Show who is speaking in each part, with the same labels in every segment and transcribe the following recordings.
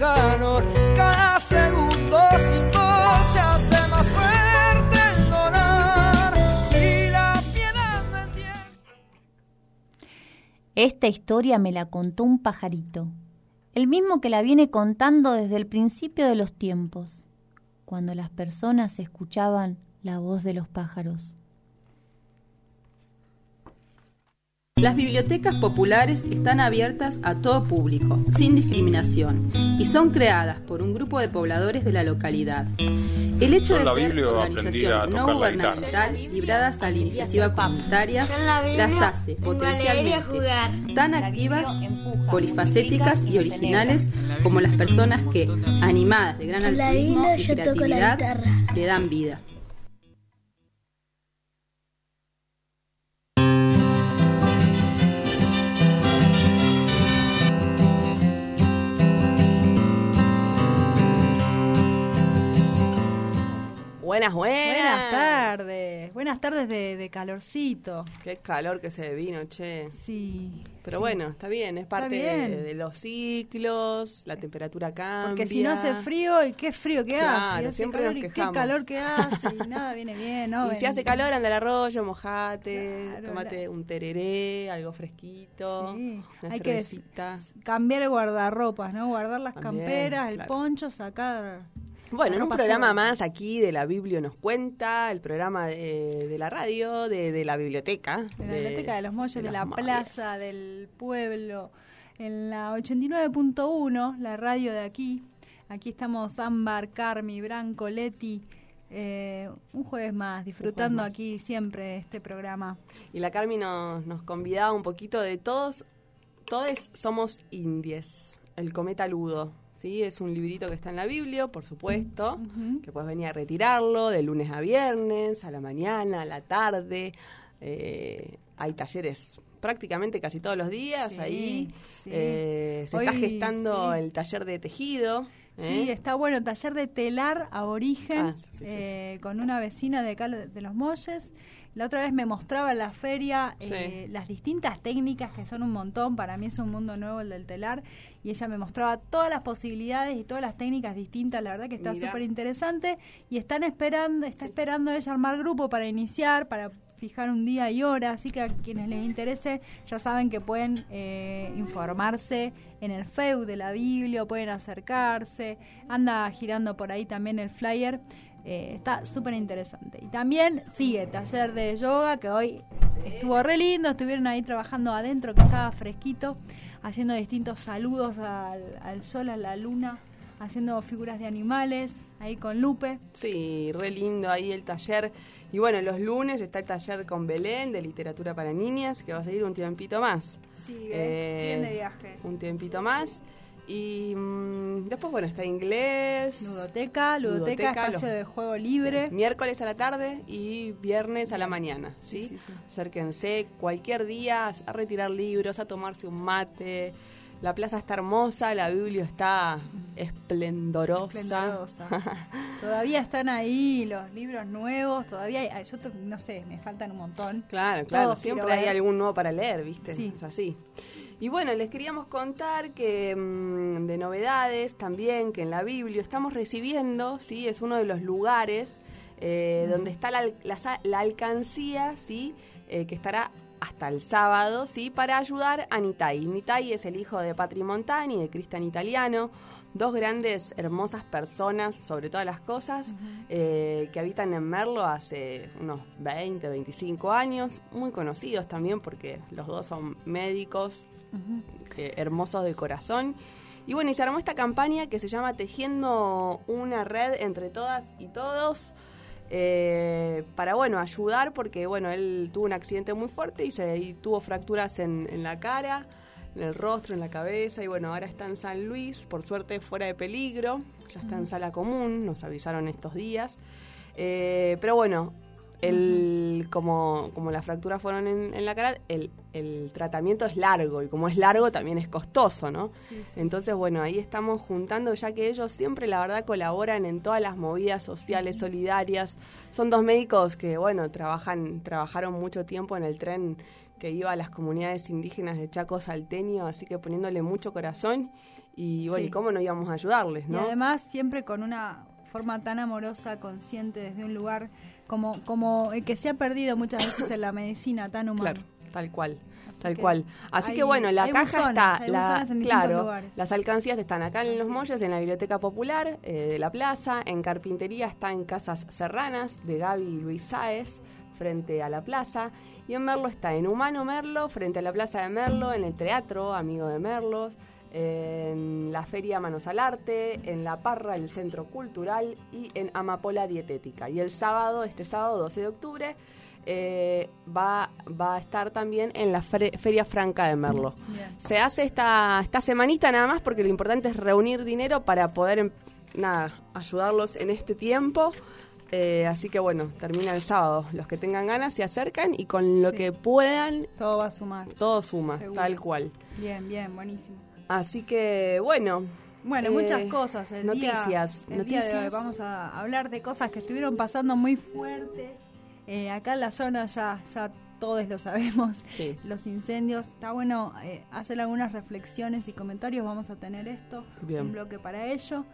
Speaker 1: Cada segundo se hace más fuerte el dolor y la piedad.
Speaker 2: Esta historia me la contó un pajarito, el mismo que la viene contando desde el principio de los tiempos, cuando las personas escuchaban la voz de los pájaros.
Speaker 3: Las bibliotecas populares están abiertas a todo público, sin discriminación, y son creadas por un grupo de pobladores de la localidad. El hecho de
Speaker 4: la
Speaker 3: ser
Speaker 4: Biblia aprendí a
Speaker 3: organización no gubernamental, libradas a la iniciativa comunitaria, las hace potencialmente tan activas, polifacéticas y originales como las personas que, animadas de gran altruismo y creatividad, le dan vida.
Speaker 5: Buenas, buenas.
Speaker 6: Buenas tardes, buenas tardes de, de calorcito.
Speaker 5: Qué calor que se vino, che.
Speaker 6: Sí.
Speaker 5: Pero
Speaker 6: sí.
Speaker 5: bueno, está bien, es parte
Speaker 6: bien.
Speaker 5: De, de los ciclos, la temperatura cambia.
Speaker 6: Porque si no hace frío, ¿y qué frío que
Speaker 5: Claro,
Speaker 6: hace?
Speaker 5: Siempre
Speaker 6: calor,
Speaker 5: nos
Speaker 6: y qué calor que hace, y nada viene bien, ¿no?
Speaker 5: Y si hace calor, anda al arroyo, mojate,
Speaker 6: Claro,
Speaker 5: tomate un tereré, algo fresquito,
Speaker 6: Sí,
Speaker 5: una
Speaker 6: hay que
Speaker 5: cervecita.
Speaker 6: cambiar el guardarropas, ¿no? Guardar las
Speaker 5: También,
Speaker 6: camperas, el
Speaker 5: claro.
Speaker 6: poncho, sacar...
Speaker 5: Bueno, en un programa más aquí de la Biblia nos cuenta, el programa de, de la radio, de, de la biblioteca.
Speaker 6: De la Biblioteca de los Molles, de, la
Speaker 5: Molles.
Speaker 6: plaza, del pueblo, en la 89.1, la radio de aquí. Aquí estamos Ámbar, Carmi, Branco, Leti. eh, un jueves más, disfrutando
Speaker 5: más.
Speaker 6: aquí siempre de este programa.
Speaker 5: Y la Carmi nos, nos convidaba un poquito de todos, todos somos indies. El cometa ludo, ¿sí? Es un librito que está en la Biblia, por supuesto, que puedes venir a retirarlo de lunes a viernes, a la mañana, a la tarde. Eh, hay talleres prácticamente casi todos los días
Speaker 6: Sí,
Speaker 5: ahí.
Speaker 6: sí.
Speaker 5: Eh, se
Speaker 6: Hoy,
Speaker 5: está gestando
Speaker 6: sí.
Speaker 5: el taller de tejido.
Speaker 6: Sí,
Speaker 5: ¿eh?
Speaker 6: está bueno, taller de telar aborigen
Speaker 5: Ah, sí, sí, sí,
Speaker 6: eh, con una vecina de acá de los Molles. La otra vez me mostraba en la feria
Speaker 5: Sí.
Speaker 6: eh, las distintas técnicas, que son un montón, para mí es un mundo nuevo el del telar, y ella me mostraba todas las posibilidades y todas las técnicas distintas, la verdad que está súper interesante, y están esperando, está esperando ella armar grupo para iniciar, para fijar un día y hora, así que a quienes les interese ya saben que pueden eh, informarse en el FEU de la Biblia, pueden acercarse, anda girando por ahí también el flyer, eh, está súper interesante. Y también sigue taller de yoga, que hoy estuvo re lindo, estuvieron ahí trabajando adentro, que estaba fresquito, haciendo distintos saludos al, al sol, a la luna, haciendo figuras de animales, ahí con Lupe.
Speaker 5: Sí, re lindo ahí el taller. Y bueno, los lunes está el taller con Belén de literatura para niñas, que va a seguir un tiempito más.
Speaker 6: Sigue,
Speaker 5: Eh,
Speaker 6: siguen de viaje.
Speaker 5: Un tiempito más. Y mm, después, bueno, está inglés.
Speaker 6: Ludoteca, ludoteca,
Speaker 5: Ludoteca,
Speaker 6: espacio
Speaker 5: los-
Speaker 6: de juego libre.
Speaker 5: Miércoles a la tarde y viernes a la mañana, ¿sí?
Speaker 6: Sí, sí.
Speaker 5: Acérquense cualquier día a retirar libros, a tomarse un mate. La plaza está hermosa, la Biblia está esplendorosa.
Speaker 6: Esplendorosa. todavía están ahí los libros nuevos, todavía hay, yo no sé, me faltan un montón.
Speaker 5: Claro, claro,
Speaker 6: Todos
Speaker 5: siempre hay
Speaker 6: ver.
Speaker 5: algún nuevo para leer, ¿viste?
Speaker 6: Sí.
Speaker 5: Es así. Y bueno, les queríamos contar que mm, de novedades también, que en la Biblia estamos recibiendo, ¿sí? Es uno de los lugares eh, donde está la, la alcancía, ¿sí? Eh, que estará hasta el sábado, ¿sí? Para ayudar a Nitai. Nitai es el hijo de Patri Montani, de Cristian Italiano, dos grandes, hermosas personas, sobre todas las cosas, eh, que habitan en Merlo hace unos 20, 25 años, muy conocidos también porque los dos son médicos, eh, hermosos de corazón. Y bueno, y se armó esta campaña que se llama Tejiendo una red entre todas y todos. eh, para bueno ayudar porque bueno él tuvo un accidente muy fuerte y se y tuvo fracturas en, en la cara en el rostro en la cabeza y bueno ahora está en San Luis por suerte fuera de peligro ya está en sala común nos avisaron estos días Eh, pero bueno el, como, como las fracturas fueron en, en la cara, el, el tratamiento es largo y como es largo también es costoso, ¿no? Entonces, bueno, ahí estamos juntando, ya que ellos siempre, la verdad, colaboran en todas las movidas sociales, solidarias. Son dos médicos que, bueno, trabajan, trabajaron mucho tiempo en el tren que iba a las comunidades indígenas de Chaco Salteño, así que poniéndole mucho corazón y bueno,
Speaker 6: Sí.
Speaker 5: ¿y cómo no íbamos a ayudarles,
Speaker 6: Y
Speaker 5: no?
Speaker 6: además siempre con una forma tan amorosa, consciente, desde un lugar como, como el que se ha perdido muchas veces en la medicina, tan humano.
Speaker 5: Claro, tal cual.
Speaker 6: Así
Speaker 5: Tal
Speaker 6: que
Speaker 5: cual. Así
Speaker 6: hay-
Speaker 5: que bueno, la caja
Speaker 6: buzones,
Speaker 5: está, la-
Speaker 6: en
Speaker 5: claro,
Speaker 6: lugares.
Speaker 5: las alcancías están acá en Los Molles,
Speaker 6: es.
Speaker 5: en la Biblioteca Popular eh, de la Plaza, en Carpintería está en Casas Serranas de Gaby y Luis Sáez, frente a la plaza, y en Merlo está en Humano Merlo, frente a la Plaza de Merlo, en el Teatro Amigo de Merlos, en la Feria Manos al Arte, en La Parra, el Centro Cultural y en Amapola Dietética. Y el sábado, este sábado 12 de octubre, eh, va, va a estar también en la Fre- Feria Franca de Merlo.
Speaker 6: Bien.
Speaker 5: Se hace esta, esta semanita nada más porque lo importante es reunir dinero para poder em- nada, ayudarlos en este tiempo. Eh, así que bueno, termina el sábado. Los que tengan ganas se acercan y con lo
Speaker 6: Sí.
Speaker 5: que puedan,
Speaker 6: Todo va a sumar.
Speaker 5: todo suma,
Speaker 6: Seguro.
Speaker 5: tal cual.
Speaker 6: Bien, bien, buenísimo.
Speaker 5: Así que bueno.
Speaker 6: Bueno,
Speaker 5: eh,
Speaker 6: muchas cosas. El día-
Speaker 5: noticias,
Speaker 6: el día de hoy
Speaker 5: noticias.
Speaker 6: vamos a hablar de cosas que estuvieron pasando muy fuertes. Eh, acá en la zona ya, ya todos lo sabemos.
Speaker 5: Sí.
Speaker 6: Los incendios. Está bueno eh, hacer algunas reflexiones y comentarios. Vamos a tener esto,
Speaker 5: Bien.
Speaker 6: un bloque para ello.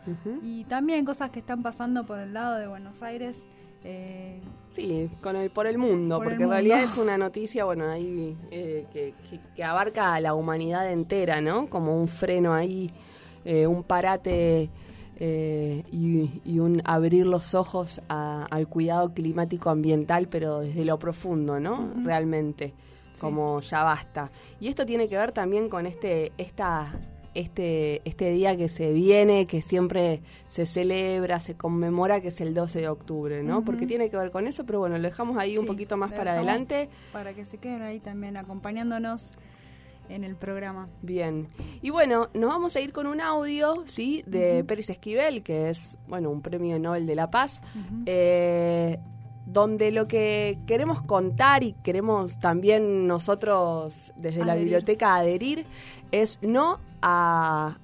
Speaker 6: Y también cosas que están pasando por el lado de Buenos Aires. Eh,
Speaker 5: Sí, con el, por el mundo,
Speaker 6: Por el
Speaker 5: porque en realidad es una noticia, bueno, ahí eh, que, que- que abarca a la humanidad entera, ¿no? Como un freno ahí, eh, un parate eh, y, y un abrir los ojos a- al cuidado climático ambiental, pero desde lo profundo, ¿no? Realmente, como ya basta. Y esto tiene que ver también con este, esta este, este día que se viene, que siempre se celebra, se conmemora, que es el 12 de octubre, ¿no? Porque tiene que ver con eso, pero bueno, lo dejamos ahí un poquito más para adelante.
Speaker 6: Para que se queden ahí también acompañándonos en el programa.
Speaker 5: Bien. Y bueno, nos vamos a ir con un audio, ¿sí? De Pérez Esquivel, que es, bueno, un premio Nobel de la Paz, eh, donde lo que queremos contar y queremos también nosotros desde la biblioteca adherir es no a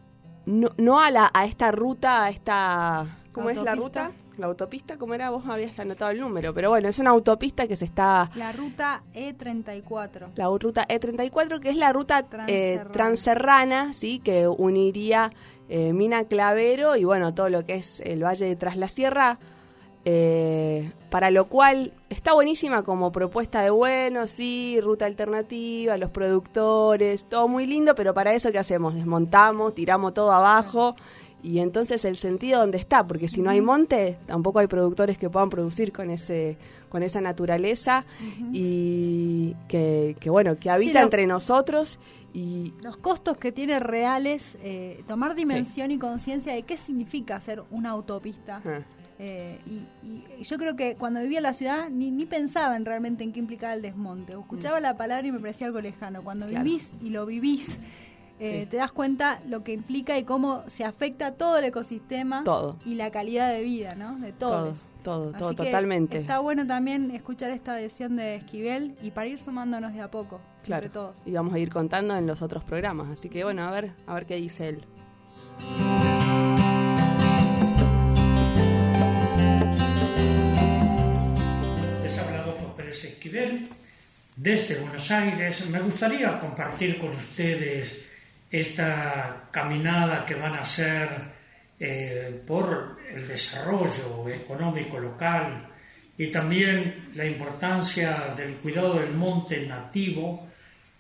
Speaker 5: no, no a la a esta ruta, a esta ¿cómo es la ruta? La autopista, ¿cómo era? Vos habías anotado el número, pero bueno, es una autopista que se está
Speaker 6: La ruta E E34.
Speaker 5: la ruta E34, que es la ruta eh,
Speaker 6: transerrana,
Speaker 5: ¿sí? que uniría eh, Mina Clavero y bueno, todo lo que es el Valle de Tras la Sierra, eh, para lo cual está buenísima como propuesta de bueno, sí, ruta alternativa, los productores, todo muy lindo, pero para eso ¿qué hacemos? Desmontamos, tiramos todo abajo. Y entonces el sentido dónde está, porque si no hay monte, tampoco hay productores que puedan producir con ese, con esa naturaleza y que, que, bueno, que habita
Speaker 6: lo-
Speaker 5: entre nosotros y
Speaker 6: Los costos que tiene reales, eh, tomar dimensión y conciencia de qué significa hacer una autopista.
Speaker 5: ah,
Speaker 6: Eh, y, y yo creo que cuando vivía en la ciudad ni, ni pensaba en realmente en qué implicaba el desmonte. Escuchaba la palabra y me parecía algo lejano. Cuando
Speaker 5: Mm. Claro.
Speaker 6: vivís y lo vivís, eh,
Speaker 5: Sí.
Speaker 6: te das cuenta lo que implica y cómo se afecta todo el ecosistema
Speaker 5: Todo.
Speaker 6: y la calidad de vida, ¿no? De
Speaker 5: todo,
Speaker 6: todos.
Speaker 5: todo, todo,
Speaker 6: que
Speaker 5: totalmente.
Speaker 6: Está bueno también escuchar esta adhesión de Esquivel y para ir sumándonos de a poco,
Speaker 5: Claro.
Speaker 6: entre todos.
Speaker 5: Y vamos a ir contando en los otros programas. Así que bueno, a ver, a ver qué dice él.
Speaker 4: Esquivel desde Buenos Aires. Me gustaría compartir con ustedes esta caminada que van a hacer eh, por el desarrollo económico local y también la importancia del cuidado del monte nativo,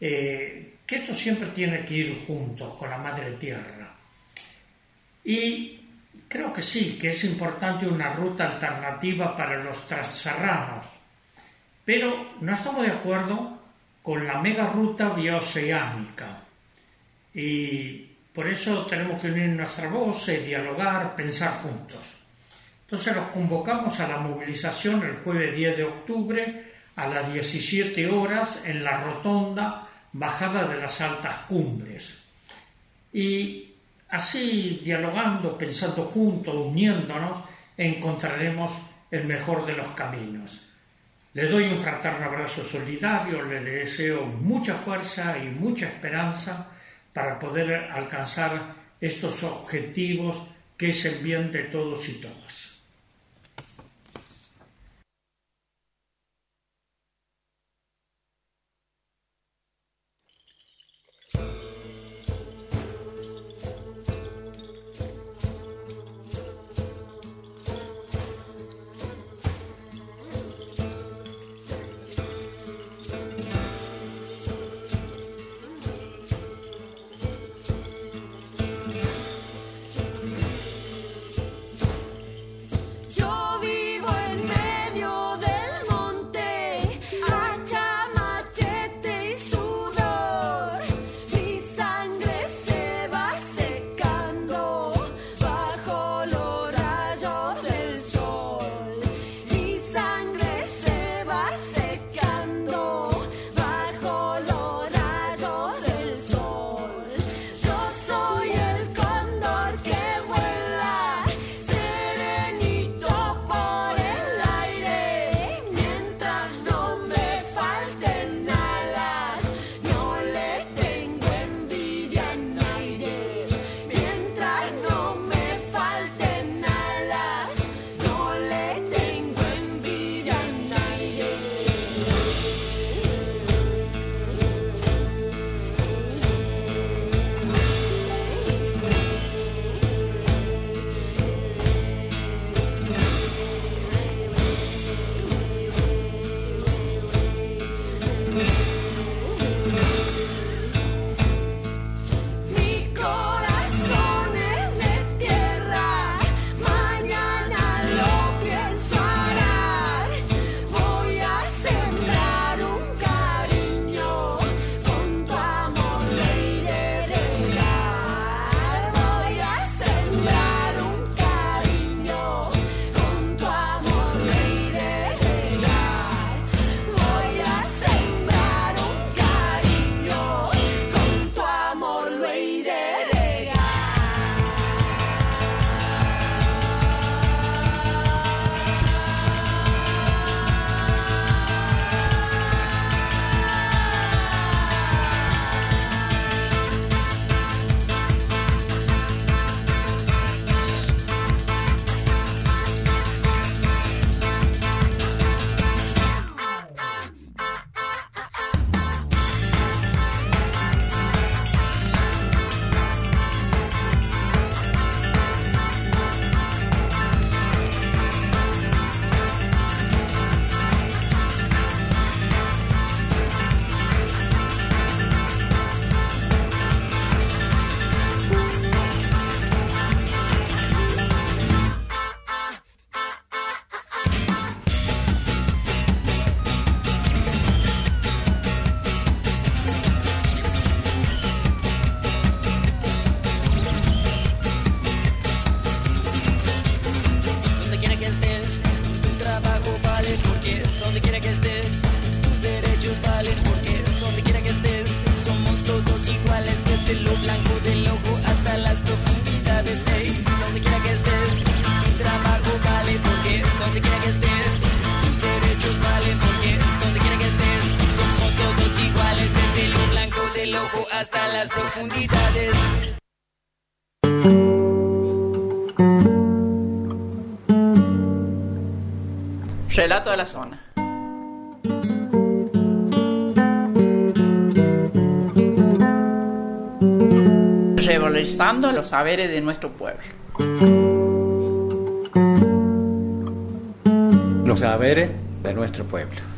Speaker 4: eh, que esto siempre tiene que ir juntos con la madre tierra. Y creo que sí, que es importante una ruta alternativa para los transerranos, pero no estamos de acuerdo con la mega ruta bioceánica. Y por eso tenemos que unir nuestra voz, dialogar, pensar juntos. Entonces los convocamos a la movilización el jueves 10 de octubre a las 17 horas en la rotonda Bajada de las Altas Cumbres. Y así, dialogando, pensando juntos, uniéndonos, encontraremos el mejor de los caminos. Le doy un fraterno abrazo solidario, le deseo mucha fuerza y mucha esperanza para poder alcanzar estos objetivos que es el bien de todos y todas.
Speaker 1: Profundidades.
Speaker 7: Relato de la zona. Revalorizando los saberes de nuestro pueblo.
Speaker 8: Los saberes de nuestro pueblo.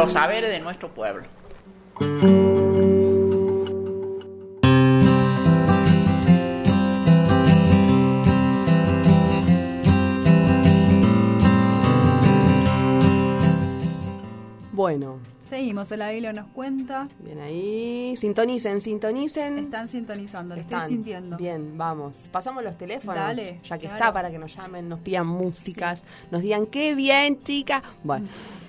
Speaker 7: Los saberes de nuestro pueblo.
Speaker 5: Bueno,
Speaker 6: Seguimos, el Biblia nos cuenta.
Speaker 5: bien ahí. Sintonicen, sintonicen.
Speaker 6: Están sintonizando, lo estoy sintiendo.
Speaker 5: Bien, vamos. Pasamos los teléfonos.
Speaker 6: Dale,
Speaker 5: ya que
Speaker 6: claro.
Speaker 5: está, para que nos llamen, nos pidan músicas, nos digan qué bien, chicas. Bueno,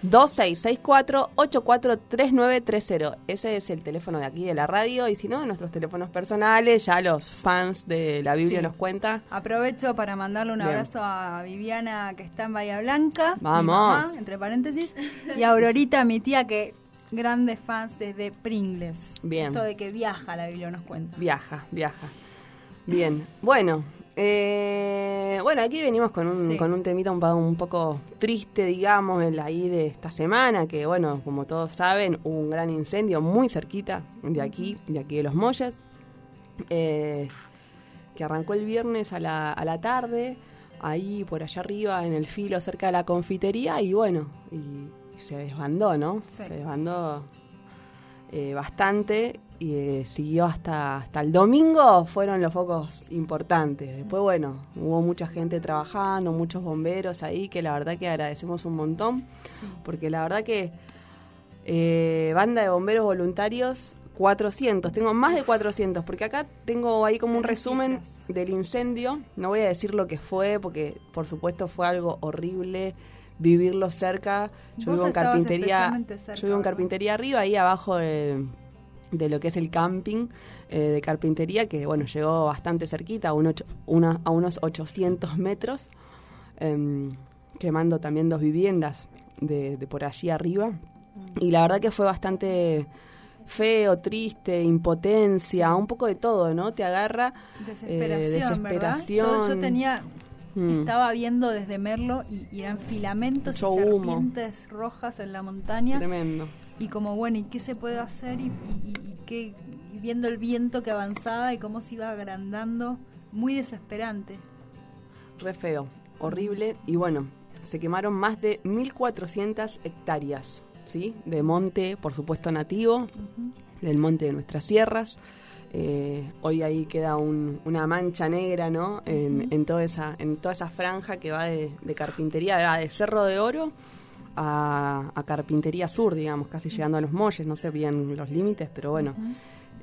Speaker 5: 2664-843930. Ese es el teléfono de aquí de la radio. Y si no, nuestros teléfonos personales, ya los fans de la Biblia
Speaker 6: Sí.
Speaker 5: nos cuenta.
Speaker 6: Aprovecho para mandarle un
Speaker 5: Bien.
Speaker 6: abrazo a Viviana que está en Bahía Blanca. mi
Speaker 5: Vamos.
Speaker 6: mamá, entre paréntesis. Y a Aurorita, mi tía, que grandes fans desde Pringles.
Speaker 5: Bien.
Speaker 6: Esto de que viaja la Biblia nos cuenta.
Speaker 5: Viaja, viaja. Bien, bueno. eh, bueno, aquí venimos con un,
Speaker 6: Sí.
Speaker 5: con un temita un, un poco triste, digamos, en la ahí de esta semana, que bueno, como todos saben, hubo un gran incendio muy cerquita de aquí, de aquí de Los Molles, eh, que arrancó el viernes a la, a la tarde, ahí por allá arriba, en el filo, cerca de la confitería, y bueno, y se desbandó, ¿no?
Speaker 6: Sí.
Speaker 5: Se desbandó eh, bastante y eh, siguió hasta, hasta el domingo, fueron los focos importantes. Después, bueno, hubo mucha gente trabajando, muchos bomberos ahí, que la verdad que agradecemos un montón, porque la verdad que eh, banda de bomberos voluntarios, 400, tengo más de 400, porque acá tengo ahí como un resumen del incendio, no voy a decir lo que fue, porque por supuesto fue algo horrible vivirlo cerca. Yo vivo en carpintería,
Speaker 6: cerca,
Speaker 5: yo vivo en
Speaker 6: ¿verdad?
Speaker 5: carpintería arriba, ahí abajo de, de lo que es el camping eh, de carpintería, que bueno, llegó bastante cerquita, a, un ocho- una- a unos 800 metros, em, quemando también dos viviendas de, de por allí arriba. Y la verdad que fue bastante feo, triste, impotencia, un poco de todo, ¿no? Te agarra
Speaker 6: Desesperación,
Speaker 5: eh,
Speaker 6: ¿verdad?
Speaker 5: desesperación.
Speaker 6: Yo, yo tenía,
Speaker 5: Mm.
Speaker 6: estaba viendo desde Merlo y, y eran filamentos
Speaker 5: Mucho
Speaker 6: y
Speaker 5: humo.
Speaker 6: serpientes rojas en la montaña.
Speaker 5: tremendo.
Speaker 6: Y como, bueno, ¿y qué se puede hacer? Y, y- y qué, viendo el viento que avanzaba y cómo se iba agrandando, muy desesperante.
Speaker 5: Re feo, horrible. Y bueno, se quemaron más de 1.400 hectáreas, ¿sí? De monte, por supuesto, nativo, del monte de nuestras sierras. Eh, hoy ahí queda un- una mancha negra, ¿no? En, en toda esa, en toda esa franja que va de, de carpintería, va de Cerro de Oro a, a Carpintería Sur, digamos, casi llegando a los molles, no sé bien los límites, pero bueno.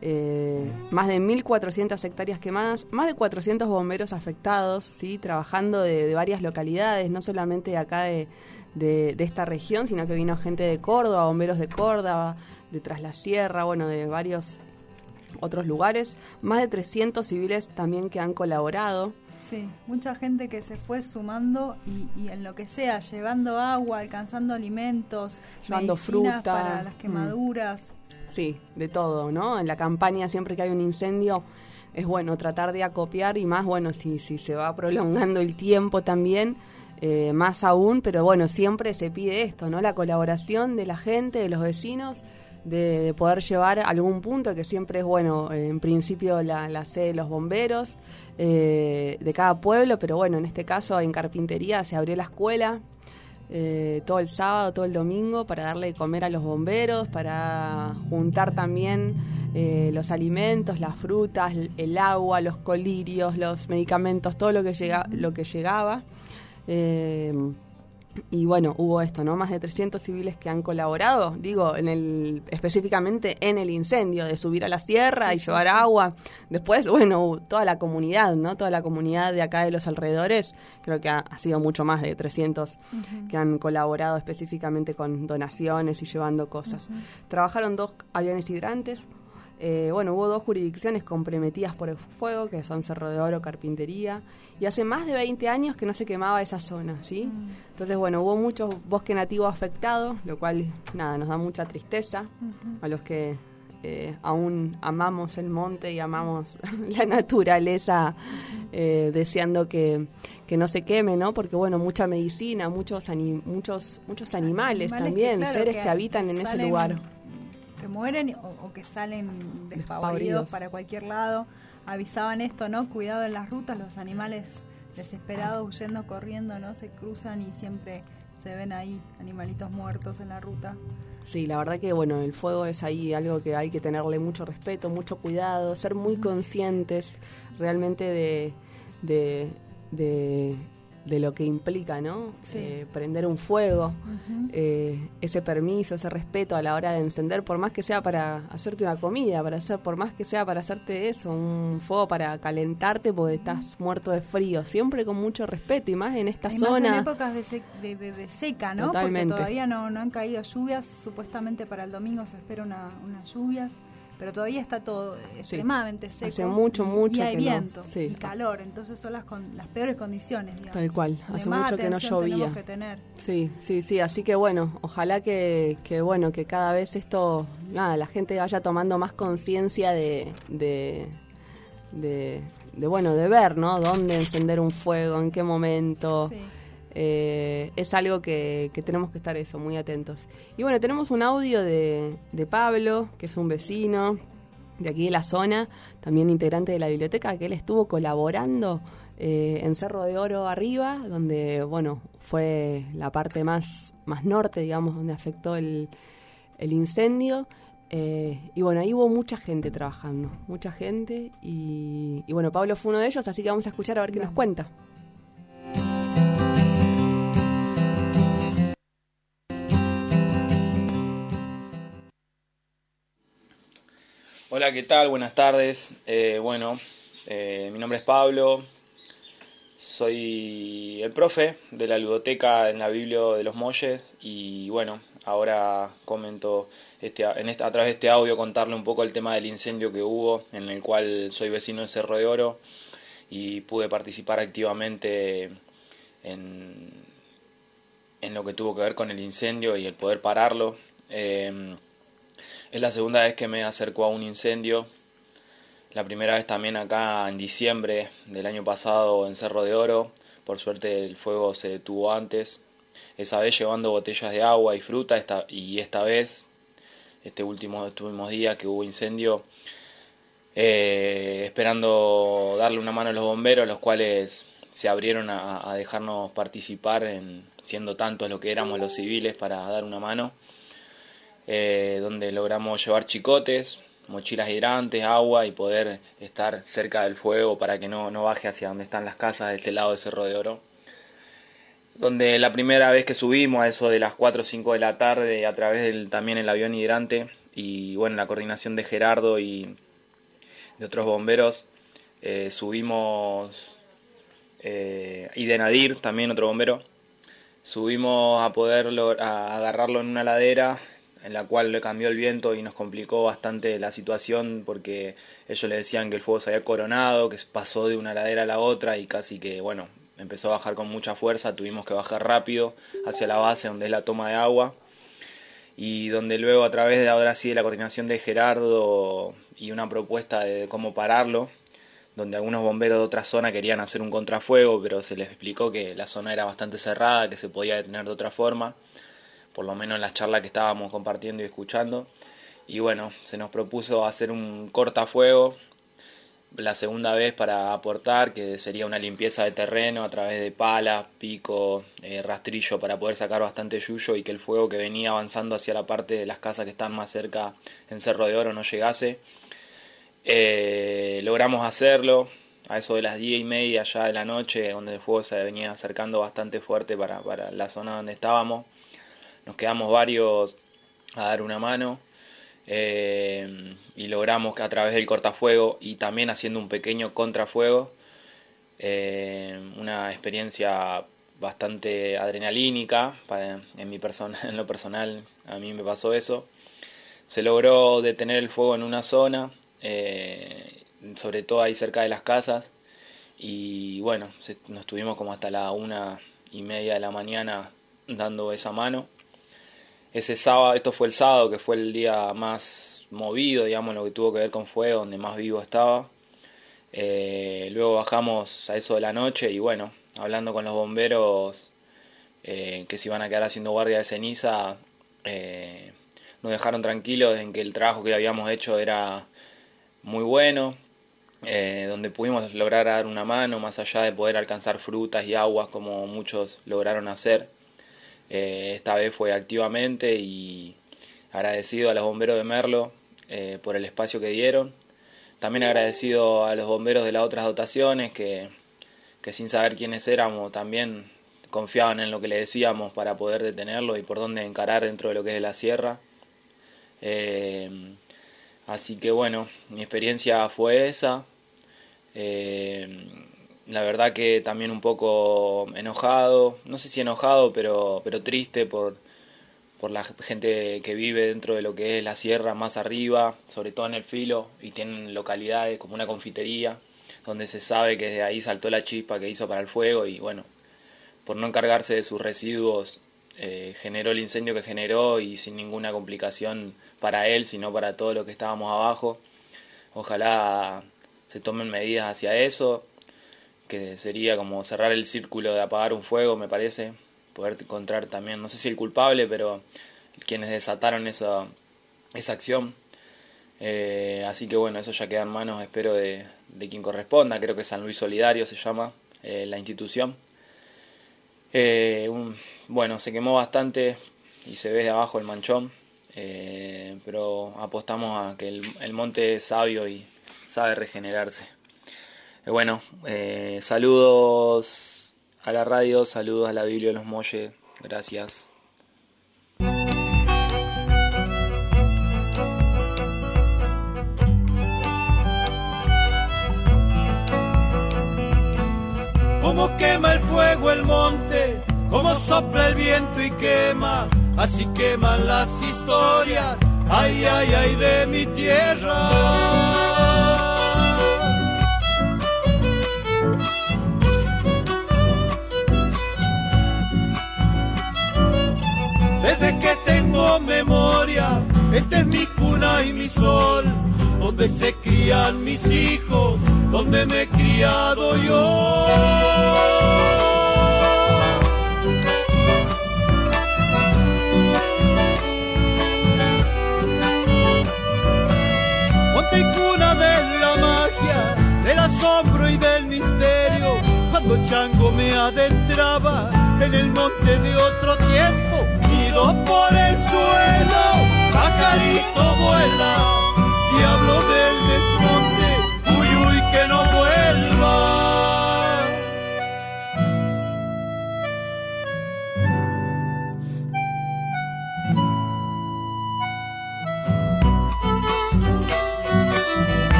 Speaker 5: Eh, más de 1.400 hectáreas quemadas, más de 400 bomberos afectados, ¿sí? trabajando de, de varias localidades, no solamente de acá de, de- de esta región, sino que vino gente de Córdoba, bomberos de Córdoba, de Tras la Sierra, bueno, de varios otros lugares. Más de 300 civiles también que han colaborado.
Speaker 6: Sí, mucha gente que se fue sumando y, y en lo que sea, llevando agua, alcanzando alimentos,
Speaker 5: Llevando fruta,
Speaker 6: para las
Speaker 5: mm.
Speaker 6: quemaduras.
Speaker 5: Sí, de todo, ¿no? En la campaña siempre que hay un incendio es bueno tratar de acopiar y más, bueno, si, si se va prolongando el tiempo también, eh, más aún, pero bueno, siempre se pide esto, ¿no? La colaboración de la gente, de los vecinos, de, de poder llevar algún punto, que siempre es bueno, en principio la, sede de los bomberos eh, de cada pueblo, pero bueno, en este caso en Carpintería se abrió la escuela, eh, todo el sábado, todo el domingo para darle de comer a los bomberos, para juntar también eh, los alimentos, las frutas, el- el agua, los colirios, los medicamentos, todo lo que, llega, lo que llegaba. Y bueno, hubo esto, ¿no? Más de 300 civiles que han colaborado, digo, en el específicamente en el incendio, de subir a la sierra
Speaker 6: Sí,
Speaker 5: y llevar
Speaker 6: sí.
Speaker 5: agua. Después, bueno, toda la comunidad, ¿no? Toda la comunidad de acá de los alrededores, creo que ha, ha sido mucho más de 300 que han colaborado específicamente con donaciones y llevando cosas. Trabajaron dos aviones hidrantes, Eh, bueno, hubo dos jurisdicciones comprometidas por el fuego, que son Cerro de Oro, Carpintería, y hace más de 20 años que no se quemaba esa zona, ¿sí?
Speaker 6: Mm.
Speaker 5: Entonces, bueno, hubo mucho bosque nativo afectado, lo cual, nada, nos da mucha tristeza a los que eh, aún amamos el monte y amamos la naturaleza, eh, deseando que, que no se queme, ¿no? Porque, bueno, mucha medicina, muchos, muchos, muchos animales,
Speaker 6: Animales
Speaker 5: también,
Speaker 6: claro,
Speaker 5: seres que, habitan en ese lugar.
Speaker 6: Que mueren o, o que salen despavoridos
Speaker 5: Despavoridos.
Speaker 6: para cualquier lado. Avisaban esto, ¿no? Cuidado en las rutas, los animales desesperados huyendo, corriendo, ¿no? Se cruzan y siempre se ven ahí animalitos muertos en la ruta.
Speaker 5: Sí, la verdad que bueno, el fuego es ahí algo que hay que tenerle mucho respeto, mucho cuidado, ser muy conscientes realmente de, de, de, de lo que implica, ¿no?
Speaker 6: Sí.
Speaker 5: Eh, prender un fuego, eh, ese permiso, ese respeto a la hora de encender, por más que sea para hacerte una comida, para hacer, por más que sea para hacerte eso, un fuego para calentarte porque estás muerto de frío, siempre con mucho respeto y más en esta
Speaker 6: Y más
Speaker 5: zona.
Speaker 6: en épocas de, sec- de- de- de seca, ¿no?
Speaker 5: Totalmente.
Speaker 6: Porque todavía no, no han caído lluvias. Supuestamente para el domingo se espera una, unas lluvias. Pero todavía está todo extremadamente seco.
Speaker 5: Hace mucho, mucho
Speaker 6: Y hay
Speaker 5: que no.
Speaker 6: viento
Speaker 5: Sí.
Speaker 6: y calor. Entonces son las, con, las peores condiciones, digamos.
Speaker 5: Tal cual, hace mucho que no llovía.
Speaker 6: que tener.
Speaker 5: Sí, sí, sí, así que bueno, ojalá que, que bueno, que cada vez esto, nada, la gente vaya tomando más conciencia de, de, de, de, bueno, de ver, ¿no? Dónde encender un fuego, en qué momento.
Speaker 6: Sí.
Speaker 5: Eh, es algo que, que tenemos que estar eso, muy atentos. Y bueno, tenemos un audio de, de Pablo, que es un vecino de aquí de la zona, también integrante de la biblioteca, que él estuvo colaborando eh, en Cerro de Oro arriba, donde, bueno, fue la parte más, más norte, digamos, donde afectó el, el incendio. Eh, y bueno, ahí hubo mucha gente trabajando, mucha gente. Y, y bueno, Pablo fue uno de ellos, así que vamos a escuchar a ver qué nos cuenta.
Speaker 9: Hola, ¿qué tal? Buenas tardes. Eh, bueno, eh, mi nombre es Pablo. Soy el profe de la ludoteca en la Biblia de los Molles y bueno, ahora comento este, en esta- a través de este audio contarle un poco el tema del incendio que hubo, en el cual soy vecino de Cerro de Oro y pude participar activamente en, en lo que tuvo que ver con el incendio y el poder pararlo. Eh, es la segunda vez que me acerco a un incendio. La primera vez también acá en diciembre del año pasado en Cerro de Oro. Por suerte el fuego se detuvo antes. Esa vez llevando botellas de agua y fruta esta, y esta vez, este último, últimos días que hubo incendio, eh, esperando darle una mano a los bomberos, los cuales se abrieron a, a dejarnos participar en siendo tantos lo que éramos los civiles para dar una mano eh, donde logramos llevar chicotes, mochilas hidrantes, agua y poder estar cerca del fuego para que no, no baje hacia donde están las casas de este lado de Cerro de Oro. Donde la primera vez que subimos a eso de las 4 o 5 de la tarde a través del también el avión hidrante y bueno, la coordinación de Gerardo y de otros bomberos, eh, subimos eh, y de Nadir, también otro bombero, subimos a poder a agarrarlo en una ladera en la cual le cambió el viento y nos complicó bastante la situación porque ellos le decían que el fuego se había coronado, que pasó de una ladera a la otra y casi que, bueno, empezó a bajar con mucha fuerza, tuvimos que bajar rápido hacia la base donde es la toma de agua y donde luego a través de ahora sí de la coordinación de Gerardo y una propuesta de cómo pararlo, donde algunos bomberos de otra zona querían hacer un contrafuego, pero se les explicó que la zona era bastante cerrada, que se podía detener de otra forma, por lo menos en las charlas que estábamos compartiendo y escuchando. Y bueno, se nos propuso hacer un cortafuego la segunda vez para aportar, que sería una limpieza de terreno a través de pala, pico, eh, rastrillo para poder sacar bastante yuyo y que el fuego que venía avanzando hacia la parte de las casas que están más cerca en Cerro de Oro no llegase. Eh, logramos hacerlo a eso de las diez y media ya de la noche, donde el fuego se venía acercando bastante fuerte para la zona donde estábamos. Nos quedamos varios a dar una mano eh, y logramos que a través del cortafuego y también haciendo un pequeño contrafuego, eh, una experiencia bastante adrenalínica en mi persona, en lo personal a mí me pasó eso se logró detener el fuego en una zona, eh, sobre todo ahí cerca de las casas, y bueno, nos estuvimos como hasta la una y media de la mañana dando esa mano. Ese sábado, esto fue el sábado, que fue el día más movido, digamos, lo que tuvo que ver con fuego, donde más vivo estaba. Eh, luego bajamos a eso de la noche y bueno, hablando con los bomberos eh, que se iban a quedar haciendo guardia de ceniza, eh, nos dejaron tranquilos en que el trabajo que habíamos hecho era muy bueno, donde pudimos lograr dar una mano más allá de poder alcanzar frutas y aguas como muchos lograron hacer. Esta vez fue activamente y agradecido a los bomberos de Merlo por el espacio que dieron también agradecido a los bomberos de las otras dotaciones que, sin saber quiénes éramos también confiaban en lo que le decíamos para poder detenerlo y por dónde encarar dentro de lo que es la sierra. Eh, así que bueno, mi experiencia fue esa. Eh, la verdad que también un poco enojado, no sé si enojado, pero, pero triste por, por la gente que vive dentro de lo que es la sierra más arriba, sobre todo en el filo, y tienen localidades como una confitería, donde se sabe que de ahí saltó la chispa que hizo para el fuego y bueno, por no encargarse de sus residuos, eh, generó el incendio que generó y sin ninguna complicación para él, sino para todo lo que estábamos abajo. Ojalá se tomen medidas hacia eso, que sería como cerrar el círculo de apagar un fuego, me parece, poder encontrar también, no sé si el culpable, pero quienes desataron esa, esa acción. Eh, así que bueno, eso ya queda en manos, espero, de, quien corresponda. Creo que San Luis Solidario se llama eh, la institución. Eh, bueno, se quemó bastante y se ve de abajo el manchón, pero apostamos a que el, el, monte es sabio y sabe regenerarse. Bueno, saludos a la radio, saludos a la Biblia de los Molles, gracias.
Speaker 10: Como quema el fuego el monte, como sopla el viento y quema, así queman las historias, ay, ay, ay de mi tierra. Desde que tengo memoria, esta es mi cuna y mi sol, donde se crían mis hijos, donde me he criado yo. Monte y cuna de la magia, del asombro y del misterio, cuando Chango me adentraba en el monte de otro tiempo por el suelo, pajarito vuela, diablo del desmonte, uy, uy, que no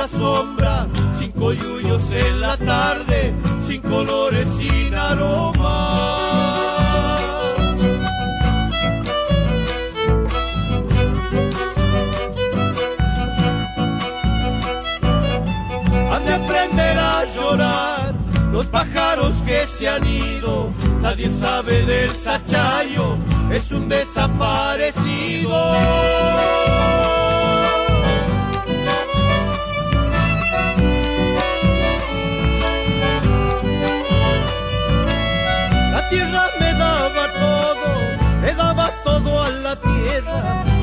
Speaker 10: la sombra, sin coyullos en la tarde, sin colores, sin aroma. Han de aprender a llorar los pájaros que se han ido, nadie sabe del sachayo, es un desaparecido.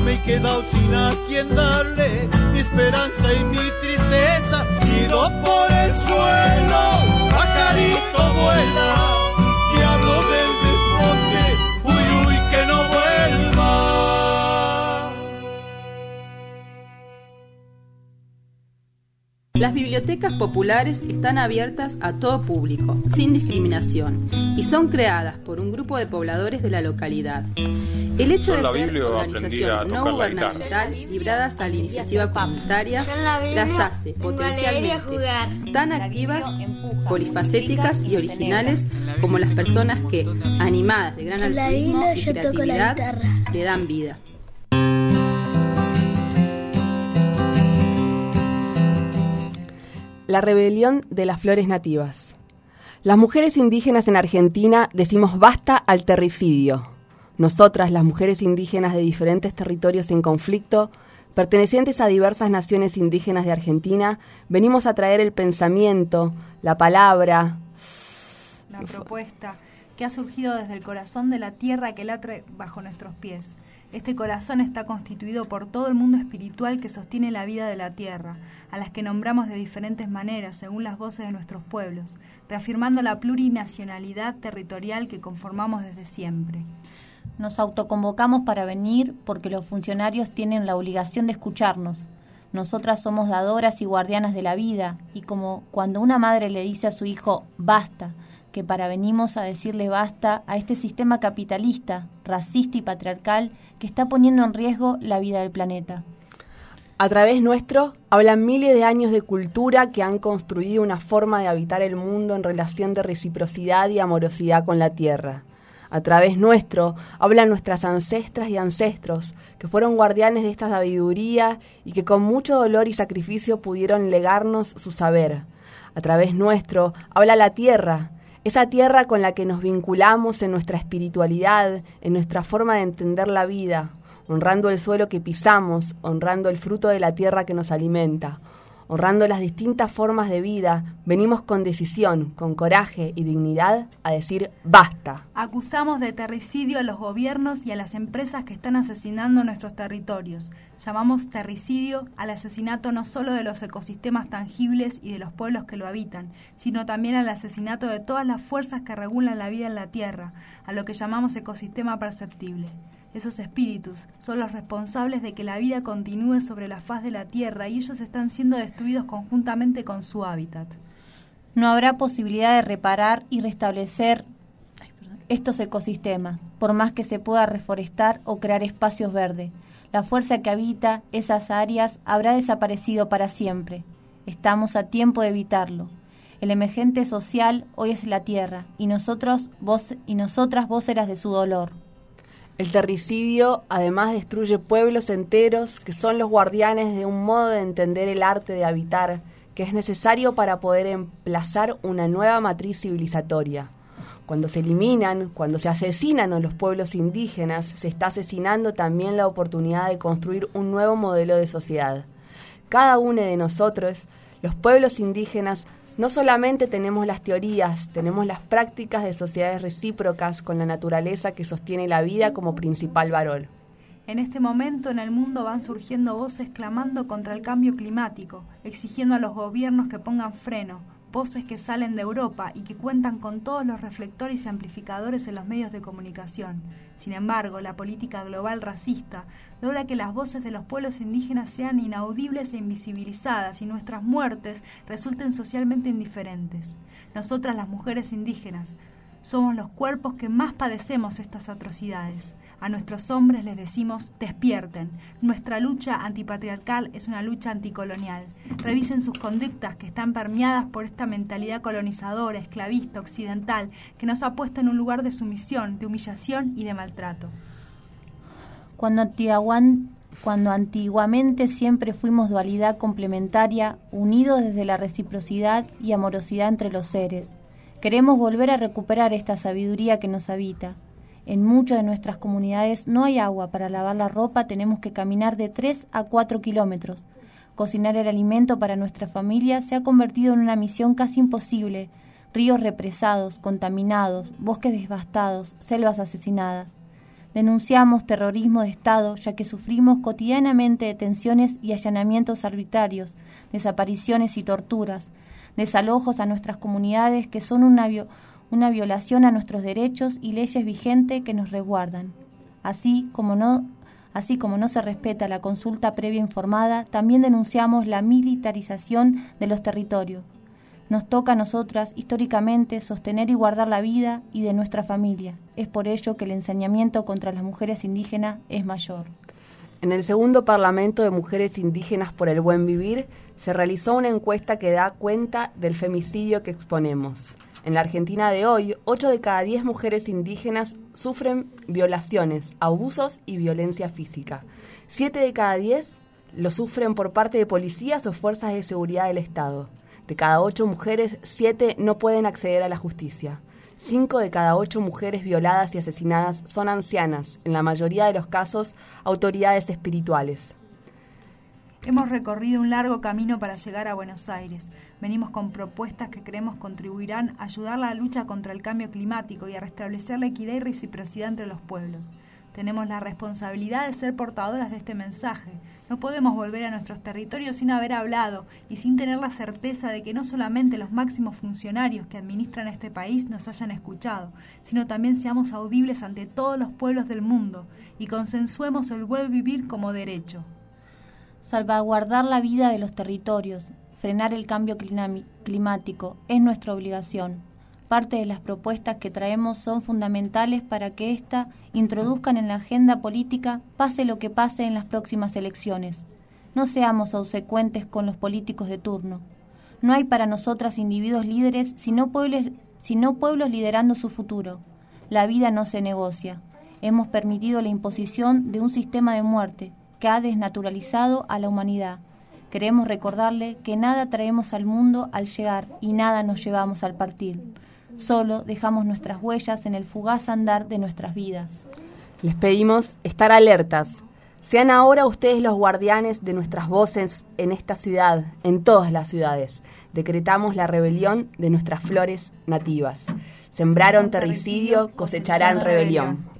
Speaker 10: Me he quedado sin a quien darle mi esperanza y mi tristeza. Ido por el suelo, pajarito vuela,
Speaker 3: Las bibliotecas populares están abiertas a todo público, sin discriminación, y son creadas por un grupo de pobladores de la localidad. El hecho de
Speaker 11: la
Speaker 3: ser organización no gubernamental libradas a la iniciativa comunitaria las hace potencialmente tan
Speaker 2: La
Speaker 3: activas, polifacéticas y originales como las personas que, animadas de gran altruismo y creatividad, le dan vida.
Speaker 5: La rebelión de las flores nativas. Las mujeres indígenas en Argentina decimos basta al terricidio. Nosotras, las mujeres indígenas de diferentes territorios en conflicto, pertenecientes a diversas naciones indígenas de Argentina, venimos a traer el pensamiento, la palabra,
Speaker 6: La propuesta que ha surgido desde el corazón de la tierra que latre bajo nuestros pies. Este corazón está constituido por todo el mundo espiritual que sostiene la vida de la tierra, a las que nombramos de diferentes maneras según las voces de nuestros pueblos, reafirmando la plurinacionalidad territorial que conformamos desde siempre.
Speaker 2: Nos autoconvocamos para venir porque los funcionarios tienen la obligación de escucharnos. Nosotras somos dadoras y guardianas de la vida, y como cuando una madre le dice a su hijo basta, que para venimos a decirle basta a este sistema capitalista, racista y patriarcal que está poniendo en riesgo la vida del planeta.
Speaker 5: A través nuestro hablan miles de años de cultura que han construido una forma de habitar el mundo en relación de reciprocidad y amorosidad con la tierra. A través nuestro hablan nuestras ancestras y ancestros, que fueron guardianes de esta sabiduría y que con mucho dolor y sacrificio pudieron legarnos su saber. A través nuestro habla la tierra, esa tierra con la que nos vinculamos en nuestra espiritualidad, en nuestra forma de entender la vida, honrando el suelo que pisamos, honrando el fruto de la tierra que nos alimenta, honrando las distintas formas de vida, venimos con decisión, con coraje y dignidad a decir basta.
Speaker 6: Acusamos de terricidio a los gobiernos y a las empresas que están asesinando nuestros territorios. Llamamos terricidio al asesinato no solo de los ecosistemas tangibles y de los pueblos que lo habitan, sino también al asesinato de todas las fuerzas que regulan la vida en la Tierra, a lo que llamamos ecosistema perceptible. Esos espíritus son los responsables de que la vida continúe sobre la faz de la Tierra y ellos están siendo destruidos conjuntamente con su hábitat.
Speaker 2: No habrá posibilidad de reparar y restablecer estos ecosistemas, por más que se pueda reforestar o crear espacios verdes. La fuerza que habita esas áreas habrá desaparecido para siempre. Estamos a tiempo de evitarlo. El emergente social hoy es la tierra y nosotros vos y nosotras voceras de su dolor.
Speaker 5: El terricidio además destruye pueblos enteros que son los guardianes de un modo de entender el arte de habitar que es necesario para poder emplazar una nueva matriz civilizatoria. Cuando se eliminan, cuando se asesinan a los pueblos indígenas, se está asesinando también la oportunidad de construir un nuevo modelo de sociedad. Cada uno de nosotros, los pueblos indígenas, no solamente tenemos las teorías, tenemos las prácticas de sociedades recíprocas con la naturaleza que sostiene la vida como principal valor.
Speaker 6: En este momento en el mundo van surgiendo voces clamando contra el cambio climático, exigiendo a los gobiernos que pongan freno, voces que salen de Europa y que cuentan con todos los reflectores y amplificadores en los medios de comunicación. Sin embargo, la política global racista logra que las voces de los pueblos indígenas sean inaudibles e invisibilizadas y nuestras muertes resulten socialmente indiferentes. Nosotras, las mujeres indígenas, somos los cuerpos que más padecemos estas atrocidades. A nuestros hombres les decimos despierten. Nuestra lucha antipatriarcal es una lucha anticolonial. Revisen sus conductas que están permeadas por esta mentalidad colonizadora, esclavista, occidental, que nos ha puesto en un lugar de sumisión, de humillación y de maltrato.
Speaker 2: Cuando, cuando antiguamente siempre fuimos dualidad complementaria, unidos desde la reciprocidad y amorosidad entre los seres. Queremos volver a recuperar esta sabiduría que nos habita. En muchas de nuestras comunidades no hay agua para lavar la ropa, tenemos que caminar de 3 a 4 kilómetros. Cocinar el alimento para nuestra familia se ha convertido en una misión casi imposible. Ríos represados, contaminados, bosques devastados, selvas asesinadas. Denunciamos terrorismo de Estado, ya que sufrimos cotidianamente detenciones y allanamientos arbitrarios, desapariciones y torturas, desalojos a nuestras comunidades que son una, vio- una violación a nuestros derechos y leyes vigentes que nos resguardan. Así como no Así como no se respeta la consulta previa informada, también denunciamos la militarización de los territorios. Nos toca a nosotras, históricamente, sostener y guardar la vida y de nuestra familia. Es por ello que el ensañamiento contra las mujeres indígenas es mayor.
Speaker 5: En el segundo Parlamento de Mujeres Indígenas por el Buen Vivir se realizó una encuesta que da cuenta del femicidio que exponemos. En la Argentina de hoy, 8 de cada 10 mujeres indígenas sufren violaciones, abusos y violencia física. 7 de cada 10 lo sufren por parte de policías o fuerzas de seguridad del Estado. De cada 8 mujeres, 7 no pueden acceder a la justicia. 5 de cada 8 mujeres violadas y asesinadas son ancianas, en la mayoría de los casos autoridades espirituales.
Speaker 6: Hemos recorrido un largo camino para llegar a Buenos Aires. Venimos con propuestas que creemos contribuirán a ayudar a la lucha contra el cambio climático y a restablecer la equidad y reciprocidad entre los pueblos. Tenemos la responsabilidad de ser portadoras de este mensaje. No podemos volver a nuestros territorios sin haber hablado y sin tener la certeza de que no solamente los máximos funcionarios que administran este país nos hayan escuchado, sino también seamos audibles ante todos los pueblos del mundo y consensuemos el buen vivir como derecho
Speaker 2: salvaguardar la vida de los territorios, frenar el cambio climático, es nuestra obligación. Parte de las propuestas que traemos son fundamentales para que ésta introduzcan en la agenda política pase lo que pase en las próximas elecciones. No seamos obsecuentes con los políticos de turno. No hay para nosotras individuos líderes, sino pueblos, sino pueblos liderando su futuro. La vida no se negocia. Hemos permitido la imposición de un sistema de muerte, que ha desnaturalizado a la humanidad. Queremos recordarle que nada traemos al mundo al llegar y nada nos llevamos al partir. Solo dejamos nuestras huellas en el fugaz andar de nuestras vidas.
Speaker 5: Les pedimos estar alertas. Sean ahora ustedes los guardianes de nuestras voces en esta ciudad, en todas las ciudades. Decretamos la rebelión de nuestras flores nativas. Sembraron terricidio, cosecharán rebelión.